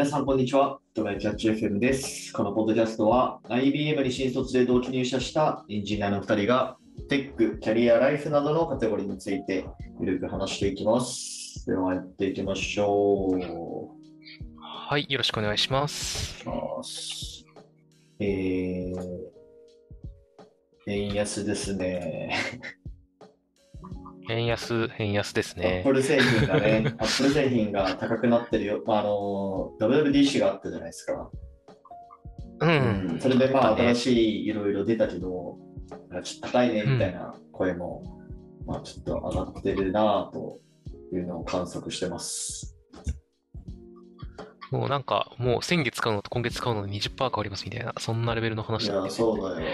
皆さん、こんにちは。トライキャッチ FM です。このポッドキャストは、IBM に新卒で同期入社したエンジニアの2人が、テック、キャリア、ライフなどのカテゴリーについて、ゆるく話していきます。では、やっていきましょう。はい、よろしくお願いします。ますえー、円安ですね。円安、円安ですアッねプ。ル製品がね、アップル製品が高くなってるよ。まあ、あの、WWDC があったじゃないですか。うん。それでまあだね新しいいろいろ出たけど、なんかちょっと高いねみたいな声も、まあちょっと上がってるなぁというのを観測してます。もうなんか、もう先月買うのと今月買うので20%変わりますみたいな、そんなレベルのいや、話なんで。そうだよ。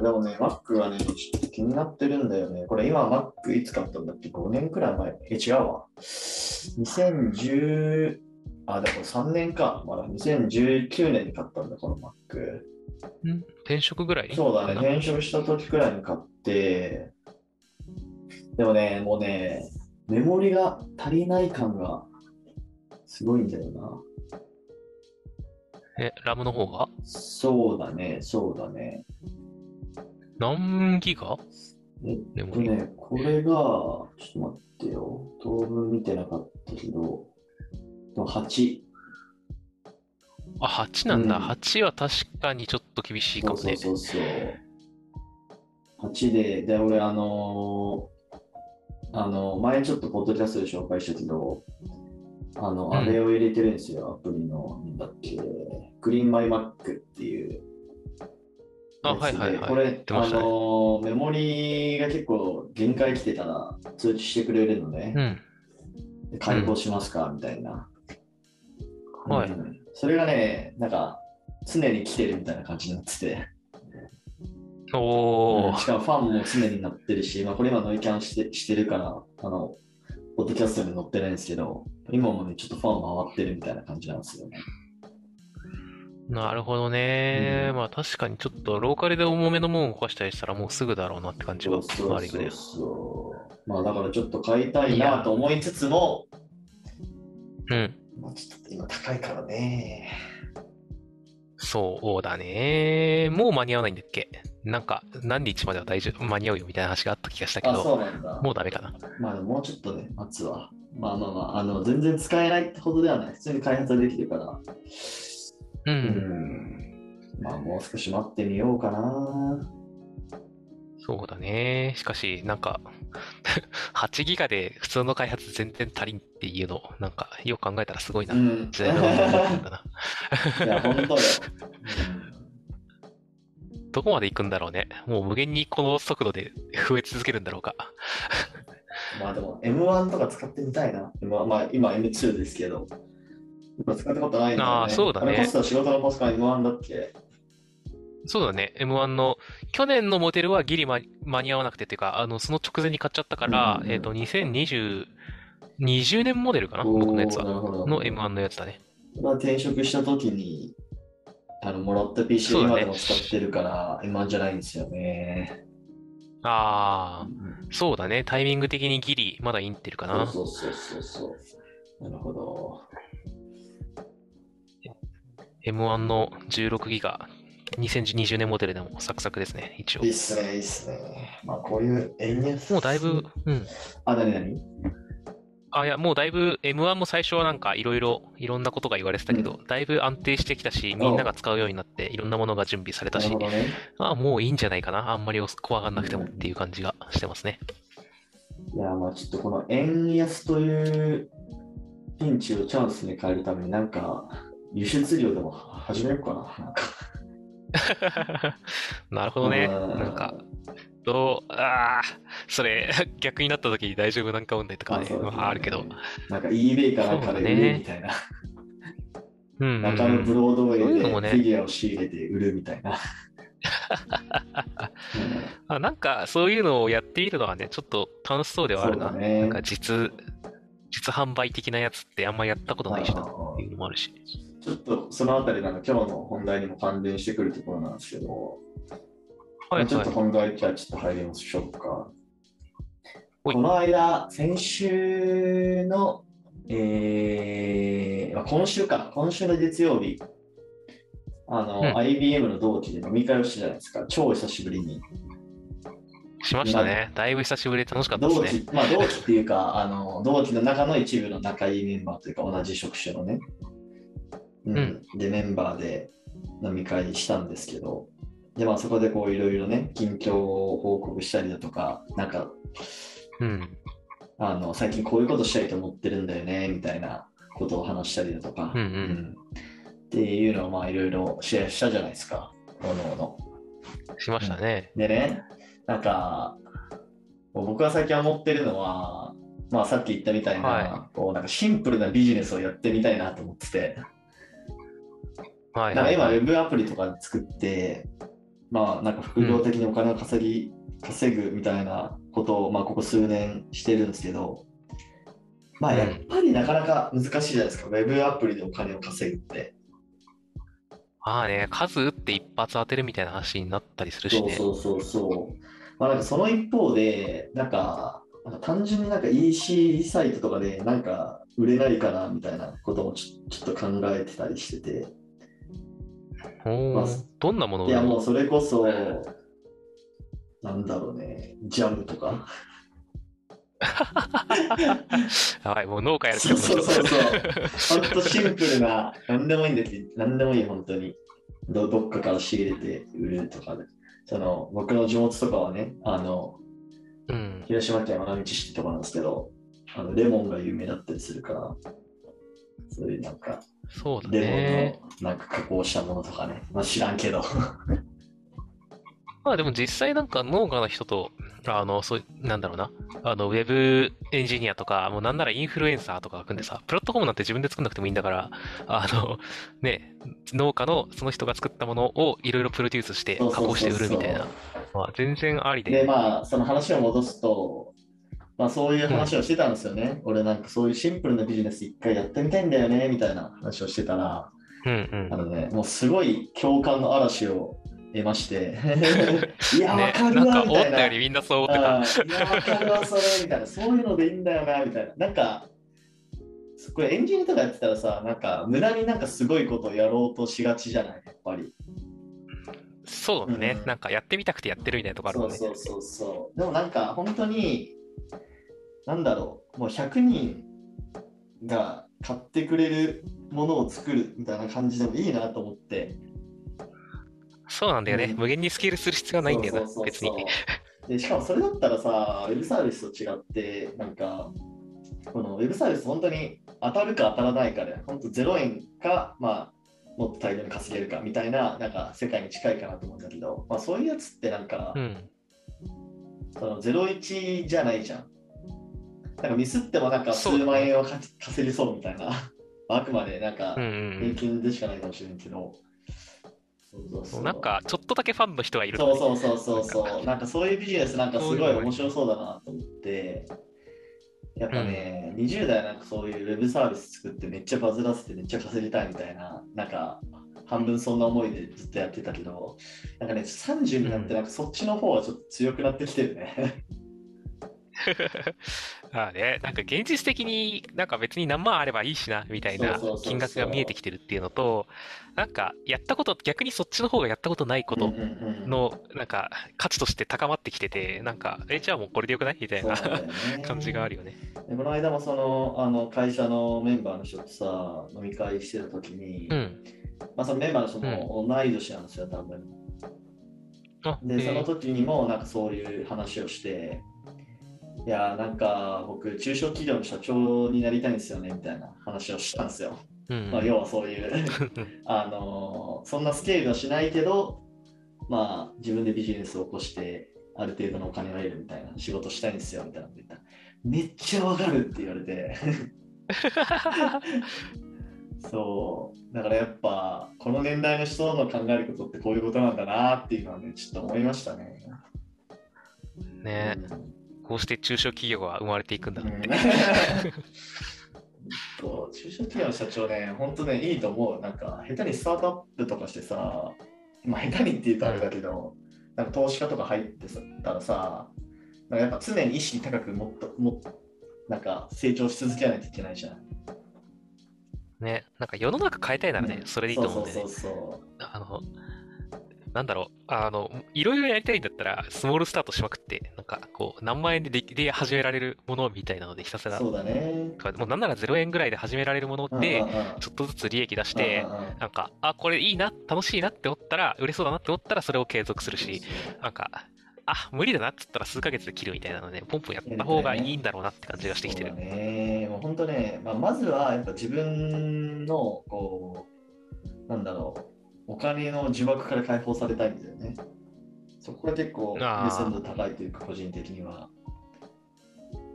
いやでもね、Mac はね、ちょっと気になってるんだよね。これ今 Mac いつ買ったんだっけ ?5 年くらい前。え、違うわ。2010、あ、でも3年か。まだ2019年に買ったんだ、この Mac。ん？転職ぐらい？そうだね、転職した時くらいに買って、でもね、もうね、メモリが足りない感がすごいんだよな。え、ラムの方が？そうだね、そうだね。何ギガえっ。とね、これが、ちょっと待ってよ。当分見てなかったけど、でも8。あ、8なんだ。うん8は確かにちょっと厳しいかもね。そうそうそうそう。8で、で、俺、あのーあの、前ちょっとポッドキャストで紹介したけど、あの、うんあれを入れてるんですよ、アプリの、なんだっけ、グリーンマイマックっていうあ。はいはいはい。これ、ねのーメモリが結構限界来てたら通知してくれるのね。うん。で解放しますか、みたいな。はいうんそれがね、なんか、常に来てるみたいな感じになってて。おー。しかもファンも常になってるし、まあ、これ今ノイキャンしてしてるから、あの、ポッドキャストに載ってないんですけど、今もね、ちょっとファン回ってるみたいな感じなんですよね。なるほどね。うんまあ確かにちょっとローカルで重めのものを動かしたりしたらもうすぐだろうなって感じはあるよね。まあだからちょっと買いたいなと思いつつも、うん。まあ、ちょっと今高いからね。そうだね。もう間に合わないんだっけ？なんか、何日までは大丈夫、間に合うよみたいな話があった気がしたけあ、ど、そうなんだ。もうダメかな。まあもうちょっとね、待つわ。まあまあまあ、あの、全然使えないってほどではない。普通に開発はできるから。う。うんん。まあもう少し待ってみようかな。そうだね。しかし、なんか、8ギガで普通の開発全然足りんっていうの、なんか、よく考えたらすごいな。うん。時代のな。いや、本当よ。どこまで行くんだろうね。もう無限にこの速度で 増え続けるんだろうか。うんまあでも M1 とか使ってみたいな。M1 まあ今 M2 ですけど。今使ったことないんだよね。あーそうだね仕事のコストが M1 だっけ？そうだね。M1 の、去年のモデルはギリ間間に合わなくてっていうか、あの、その直前に買っちゃったから、うんうんえっと、2020、20年モデルかな？僕のやつは。の M1 のやつだね。まあ転職した時にあのもらった PC そうだね今でも使ってるから、M1 じゃないんですよね。ああ、うんそうだね。タイミング的にギリ、まだインテルかな。そうそうそうそう。なるほど。M1 の16ギガ、2020年モデルでもサクサクですね、一応いい。っすね、いいっすね。まあこういう円安。もうだいぶ、うん。あ、なになにあ、いや、もうだいぶ M1 も最初はなんかいろいろ、いろんなことが言われてたけど、だいぶ安定してきたし、みんなが使うようになって、いろんなものが準備されたしね。あ、もういいんじゃないかな。あんまり怖がんなくてもっていう感じがしてますね。いや、まあちょっとこの円安というピンチをチャンスに変えるためになんか輸出量でも始めようかな。なんかなるほどね。うんなんか、どう、ああ、それ、逆になった時に大丈夫なんか問題とかね、そうまああるけど。なんか eBay かなんかで売るみたいな。うんうん中野ブロードウェイでフィギュアを仕入れて売るみたいな。あなんか、そういうのをやっているのはね、ちょっと楽しそうではあるな。ねなんか実、実販売的なやつってあんまやったことないしなっていうのもあるし。ちょっとそのあたりなんか今日の本題にも関連してくるところなんですけど、はいちょっとはい。本題じゃあちょっと入りましょうか。この間、先週の、えーまあ、今週か、今週の月曜日、あの、うん IBM の同期で飲み会をしたじゃないですか、超久しぶりに。しましたね。だいぶ久しぶりで楽しかったですね。同期、まあ同期っていうか、あの、同期の中の一部の仲いいメンバーというか、同じ職種のね、うん、うんで、メンバーで飲み会したんですけど、で、まあそこでこういろいろね、近況を報告したりだとか、なんか、うん。あの、最近こういうことしたいと思ってるんだよね、みたいなことを話したりだとか、うんうん。うん。っていうのをまあいろいろシェアしたじゃないですか、おのおの。しましたね。でね、なんか、僕が最近思ってるのは、まあさっき言ったみたいな、はこうなんかシンプルなビジネスをやってみたいなと思ってて、はいなんか今ウはいはい。ェブアプリとか作って、まあなんか副業的にお金を稼ぎ、稼ぐみたいなことをまあここ数年してるんですけど、まあやっぱりなかなか難しいじゃないですか、ウェブアプリでお金を稼ぐって。まあね、数打って一発当てるみたいな話になったりするしね。そうそうそうそう。まあなんかその一方で、なんか、なんか単純になんか EC サイトとかでなんか売れないかなみたいなこともちょちょっと考えてたりしてて。まあどんなものをいやもうそれこそ、なんだろうね、ジャムとか。はい、もう農家やるそうそうそうう。そう。ほんとシンプルな、なんでもいいんですよ。なんでもいい、本当に。どどっかから仕入れて売るとかで。その僕の地元とかはね、あの、うん。広島県山道市ってとこなんですけど、あのレモンが有名だったりするから、そういうなんか、そうだレね。モンのなんか加工したものとかね、まあ知らんけど。まあでも実際なんか農家の人と、あの、そう、なんだろうな、あの、ウェブエンジニアとか、もうなんならインフルエンサーとかが組んでさ、プラットフォームなんて自分で作んなくてもいいんだから、あの、ね、農家のその人が作ったものをいろいろプロデュースして加工して売るみたいな。まあ全然ありで。で、まあ、その話を戻すと、まあそういう話をしてたんですよね。俺なんかそういうシンプルなビジネス一回やってみたいんだよね、みたいな話をしてたら、うんうん。あのね、もうすごい共感の嵐を得まして、いや、わね、かるわ、みたいな思ったよ。りみんなそう思ってた。いや、わかるわ、それ、みたいな。そういうのでいいんだよな、みたいな。なんか、これエンジニアとかやってたらさ、なんか、無駄になんかすごいことをやろうとしがちじゃない、やっぱり。そうだねう。んなんかやってみたくてやってるみたいなとこあるもんね。そうそうそうそう。でもなんか、本当に、なんだろう、もう100人が買ってくれるものを作るみたいな感じでもいいなと思って。そうなんだよね。うん無限にスケールする必要はないんだよなそう、そうそう別に。でしかもそれだったらさ、ウェブサービスと違って、なんか、このウェブサービス本当に当たるか当たらないかで、本当0円か、まあ、もっと大量に稼げるかみたいな、なんか世界に近いかなと思うんだけど、まあそういうやつってなんか、うん。その01じゃないじゃん。なんかミスってもなんか数万円はか稼ぎそうみたいな。あくまでなんかうんうん平均でしかないかもしれんけど。そうそうう。そうんなんか、ちょっとだけファンの人がいるそうとねそうそうそうなんそう。なんかそういうビジネスなんかすごい面白そうだなと思って。やっぱね、20代なんかそういうウェブサービス作ってめっちゃバズらせてめっちゃ稼ぎたいみたいな、なんか半分そんな思いでずっとやってたけど、なんかね、30になってなんかそっちの方はちょっと強くなってきてるね。あ あね、なんか現実的になんか別に何万あればいいしな、みたいな金額が見えてきてるっていうのと、なんかやったこと、逆にそっちの方がやったことないことうんうんうんの、なんか価値として高まってきてて、なんか、え、じゃあもうこれでよくない？みたいなね。感じがあるよね。でこの間もそのあの会社のメンバーの人とさ飲み会してた時に、うん。まあ、そのメンバーの人も同い年なんですよ多分。あ、でそのえー時にもなんかそういう話をしていやなんか僕中小企業の社長になりたいんですよねみたいな話をしたんですよ、うんまあ、要はそういう あのそんなスケールはしないけどまあ自分でビジネスを起こしてある程度のお金を得るみたいな仕事したいんですよみたいなこと言った。らめっちゃわかるって言われて。そう。だからやっぱこの年代の人の考えることってこういうことなんだなっていうのはねちょっと思いましたね。ね。うんこうして中小企業が生まれていくんだなって。そう中小企業の社長ね、本当ね、いいと思う。なんか、下手にスタートアップとかしてさ、まあ、下手にって言うとあれだけど、なんか投資家とか入ってさたらさ、なんかやっぱ常に意識高くもっと、もっと、なんか成長し続けないといけないじゃん。ね、なんか世の中変えたいならね、それでいいと思うんでねそう。そうそうあの、なんだろう、あの、いろいろやりたいんだったら、スモールスタートしまくって、なんか、こう、何万円ででで始められるものみたいなので、ひたすら、そうだね。もうなんなら0円ぐらいで始められるものでちょっとずつ利益出してなんか、あ、これいいな、楽しいなって思ったら、売れそうだなって思ったら、それを継続するし、なんか、あ、無理だなって言ったら数ヶ月で切るみたいなので、ポンポンやった方がいいんだろうなって感じがしてきてる。ね。もう本当ね、まあ、まずはやっぱ自分の、こう、なんだろう、お金の呪縛から解放されたいんだよね。そこが結構あー優先度高いというか、個人的には。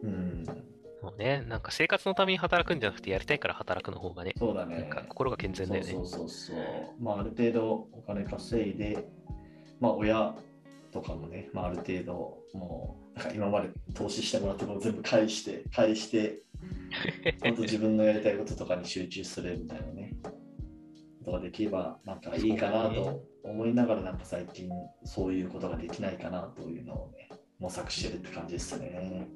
うん、もうね、なんか生活のために働くんじゃなくて、やりたいから働くの方がね、そうだねなん。か心が健全だよね。そうそうそう。まあ、ある程度お金稼いで、まあ、親とかもね、まあ、ある程度、もう、なんか今まで投資してもらったも全部返して、返して、本当自分のやりたいこととかに集中するみたいなね、ことができれば、なんかいいかなと思いながら、なんか最近、そういうことができないかなというのをね、模索してるって感じですね。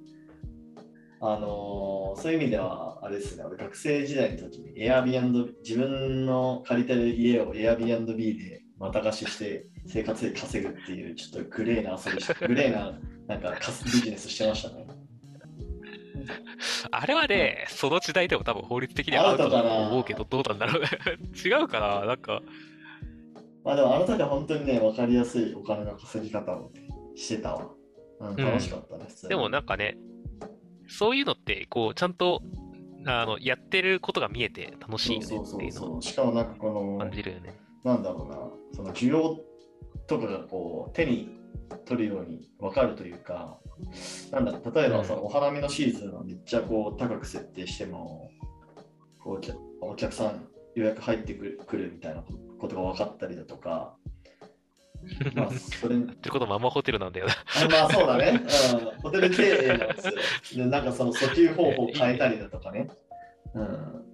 あのーそういう意味では、あれですね、俺学生時代の時に Airbnb、自分の借りてる家を Airbnb でまた貸しして 生活で稼ぐっていう、ちょっとグレーな遊びし、グレーななんかビジネスしてましたね。あれはね、その時代でも多分法律的にはアウトだと思うけど、どうなんだろう。違うかななんか、まあでもあの時は本当にね、分かりやすいお金の稼ぎ方を、ね、してたわ。うん、楽しかったね、普通にでもなんかね、そういうのって、こう、ちゃんと、あの、やってることが見えて楽しいよねそうっていううのを。しかもなんかこの、感じるよね。なんだろうな、その需要とかがこう手に取るように分かるというか、なんだろう、例えばそのお花見のシーズンはめっちゃこう高く設定しても、こうお客お客さん予約入ってくるくるみたいなことが分かったりだとか、まあそれ、や ってることまんまホテルなんだよな。あまあそうだね、うん、ホテル経営なんですよ。でなんかその訴求方法を変えたりだとかね。うん、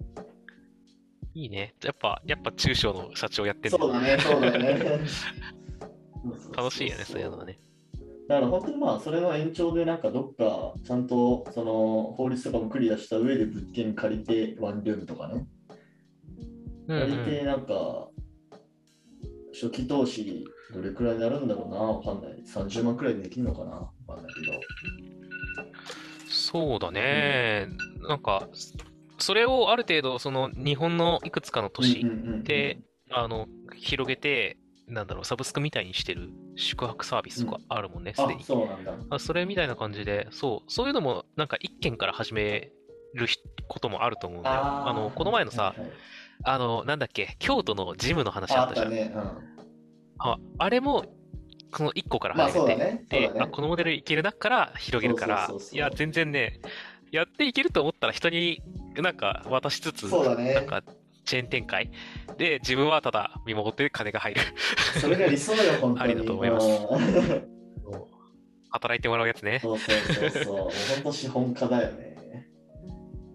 いいね。やっぱ、やっぱ中小の社長やってるそうだね、そうだね。楽しいよね、そういうのはね。だから本当にまあそれの延長でなんかどっかちゃんとその法律とかもクリアした上で物件借りてワンルームとかね。うん借りうんてなんか初期投資どれくらいになるんだろうなわかんない。30万くらいでできるのかなわかんないけど。そうだね。なんか、それをある程度、その日本のいくつかの都市うんうんうんうん。で、あの、広げて、なんだろう、サブスクみたいにしてる宿泊サービスとかあるもんね、すであに。そうなんだ。あそれみたいな感じで、そう、そういうのも、なんか一件から始めるひこともあると思うんだよ。あの、この前のさはい、はい。あの、なんだっけ、京都のジムの話ああっじゃん。ったたね、うん、ああれも、この1個からまあ始めて、そうだね。あ、このモデルいけるなから広げるからそうそうそう、そう。いや、全然ね、やっていけると思ったら人になんか渡しつつ、そうだね。なんかチェーン展開で、自分はただ見守って金が入る。それが理想よ本当にありだと思いますうん働いてもらうやつね。そうそうそうそう本当資本家だよね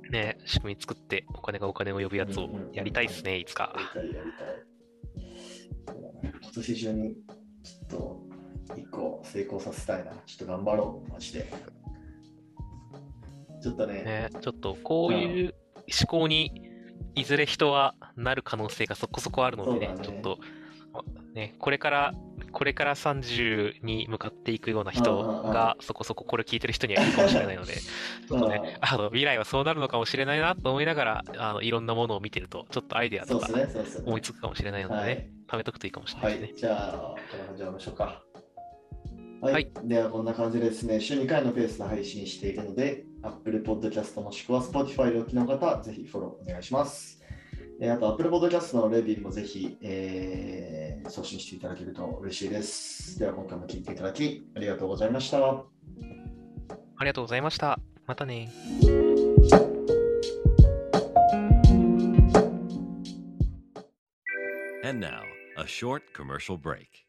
ね、仕組み作ってお金がお金を呼ぶやつをやりたいっすね、いつかや。りたいやりたい。今年中にちょっと一個成功させたいな。ちょっと頑張ろう、マジで。ちょっとね、ね、ちょっとこういう思考にいずれ人はなる可能性がそこそこあるのでね、ねちょっと、ね、これから、これから30に向かっていくような人がそこそここれ聞いてる人にはいるかもしれないので、ちょっとうんね、あの未来はそうなるのかもしれないなと思いながら、あのいろんなものを見てると、ちょっとアイデアとか。思いつくかもしれないのでね、はい貯めとくといいかもしれなですね。はいい、じゃあ、この感じでましょうか。はい、はいではこんな感じでですね、週2回のペースで配信しているので、Apple Podcast もしくは Spotify でお聞きの方、ぜひフォローお願いします。えーあと、Apple Podcast のレビューもぜひ、えー送信していただけると嬉しいです。では、今回も聞いていただき、ありがとうございました。ありがとうございました。またね。And now, a short commercial break.